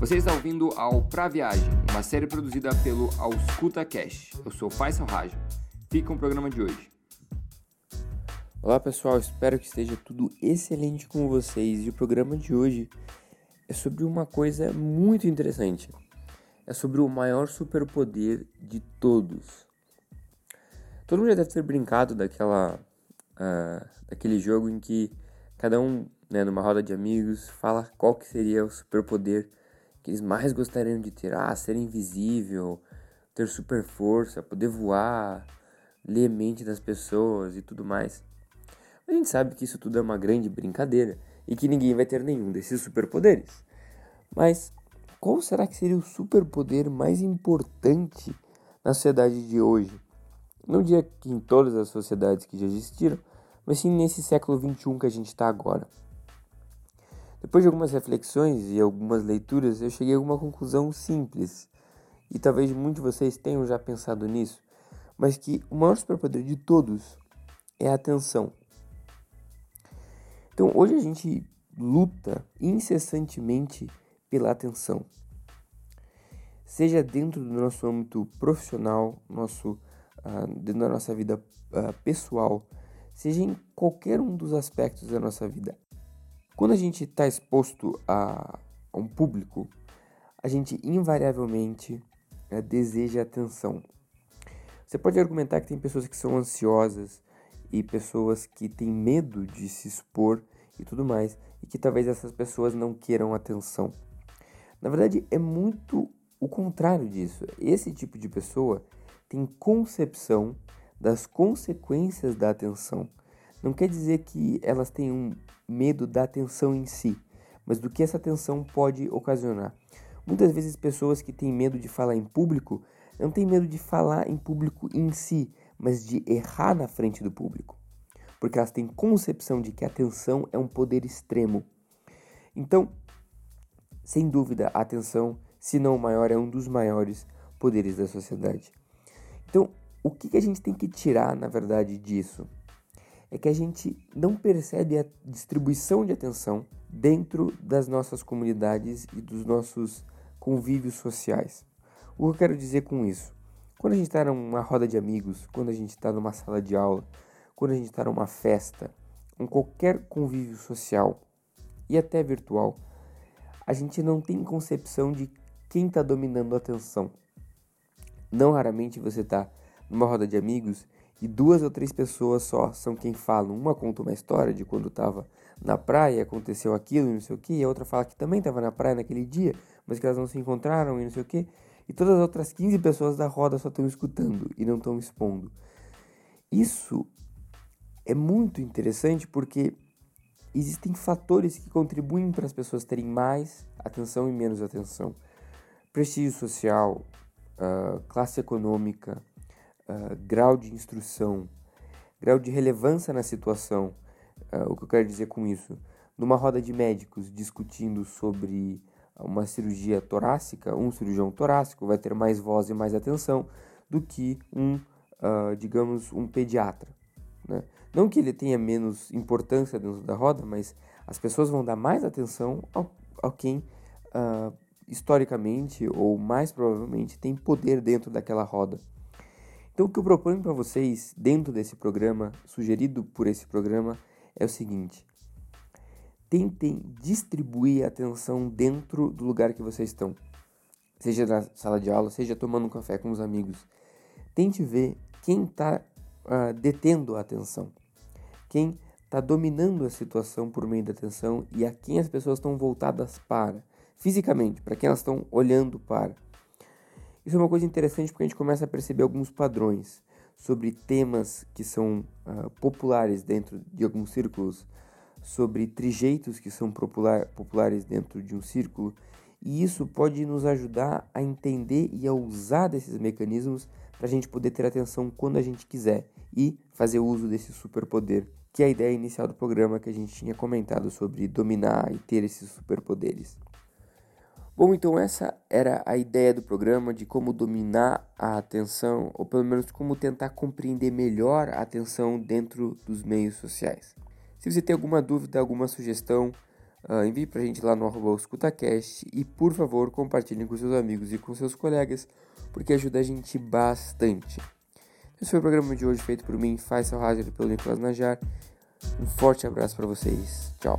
Você está ouvindo ao Pra Viagem, uma série produzida pelo Auscuta Cash. Eu sou Faisal Raja. Fica com o programa de hoje. Olá pessoal, espero que esteja tudo excelente com vocês. E o programa de hoje é sobre uma coisa muito interessante. É sobre o maior superpoder de todos. Todo mundo já deve ter brincado daquela, uh, daquele jogo em que cada um, né, numa roda de amigos, fala qual que seria o superpoder que eles mais gostariam de ter. Ah, ser invisível, ter super força, poder voar, ler mente das pessoas e tudo mais. A gente sabe que isso tudo é uma grande brincadeira e que ninguém vai ter nenhum desses superpoderes. Mas qual será que seria o superpoder mais importante na sociedade de hoje? Não diria que em todas as sociedades que já existiram, mas sim nesse século XXI que a gente está agora. Depois de algumas reflexões e algumas leituras, eu cheguei a uma conclusão simples, e talvez muitos de vocês tenham já pensado nisso, mas que o maior superpoder de todos é a atenção. Então, hoje a gente luta incessantemente pela atenção. Seja dentro do nosso âmbito profissional, nosso, uh, dentro da nossa vida uh, pessoal, seja em qualquer um dos aspectos da nossa vida. Quando a gente está exposto a, um público, a gente invariavelmente uh, deseja atenção. Você pode argumentar que tem pessoas que são ansiosas, e pessoas que têm medo de se expor e tudo mais, e que talvez essas pessoas não queiram atenção. Na verdade, é muito o contrário disso. Esse tipo de pessoa tem concepção das consequências da atenção. Não quer dizer que elas tenham medo da atenção em si, mas do que essa atenção pode ocasionar. Muitas vezes pessoas que têm medo de falar em público não têm medo de falar em público em si, mas de errar na frente do público. Porque elas têm concepção de que a atenção é um poder extremo. Então, sem dúvida, a atenção, se não o maior, é um dos maiores poderes da sociedade. Então, o que a gente tem que tirar, na verdade, disso? É que a gente não percebe a distribuição de atenção dentro das nossas comunidades e dos nossos convívios sociais. O que eu quero dizer com isso? Quando a gente está numa roda de amigos, quando a gente está numa sala de aula, quando a gente está numa festa, em qualquer convívio social e até virtual, a gente não tem concepção de quem está dominando a atenção. Não raramente você está numa roda de amigos e duas ou três pessoas só são quem falam. Uma conta uma história de quando estava na praia, aconteceu aquilo e não sei o que, e a outra fala que também estava na praia naquele dia, mas que elas não se encontraram e não sei o que e todas as outras 15 pessoas da roda só estão escutando e não estão expondo. Isso é muito interessante porque existem fatores que contribuem para as pessoas terem mais atenção e menos atenção. Prestígio social, uh, classe econômica, uh, grau de instrução, grau de relevância na situação. Uh, o que eu quero dizer com isso? Numa roda de médicos discutindo sobre uma cirurgia torácica, um cirurgião torácico vai ter mais voz e mais atenção do que um, uh, digamos, um pediatra. Né? Não que ele tenha menos importância dentro da roda, mas as pessoas vão dar mais atenção ao, ao quem uh, historicamente ou mais provavelmente tem poder dentro daquela roda. Então, o que eu proponho para vocês dentro desse programa, sugerido por esse programa, é o seguinte: tentem distribuir a atenção dentro do lugar que vocês estão. Seja na sala de aula, seja tomando um café com os amigos. Tente ver quem está uh, ah, detendo a atenção, quem está dominando a situação por meio da atenção e a quem as pessoas estão voltadas para, fisicamente, para quem elas estão olhando para. Isso é uma coisa interessante porque a gente começa a perceber alguns padrões sobre temas que são uh, populares dentro de alguns círculos sobre trejeitos que são popular, populares dentro de um círculo, e isso pode nos ajudar a entender e a usar desses mecanismos para a gente poder ter atenção quando a gente quiser e fazer uso desse superpoder, que é a ideia inicial do programa que a gente tinha comentado sobre dominar e ter esses superpoderes. Bom, então essa era a ideia do programa de como dominar a atenção, ou pelo menos como tentar compreender melhor a atenção dentro dos meios sociais. Se você tem alguma dúvida, alguma sugestão, Uh, envie pra gente lá no escutacast e por favor compartilhem com seus amigos e com seus colegas, porque ajuda a gente bastante. Esse foi o programa de hoje feito por mim, Faisal Hazer pelo Nicolas Najar. Um forte abraço para vocês. Tchau.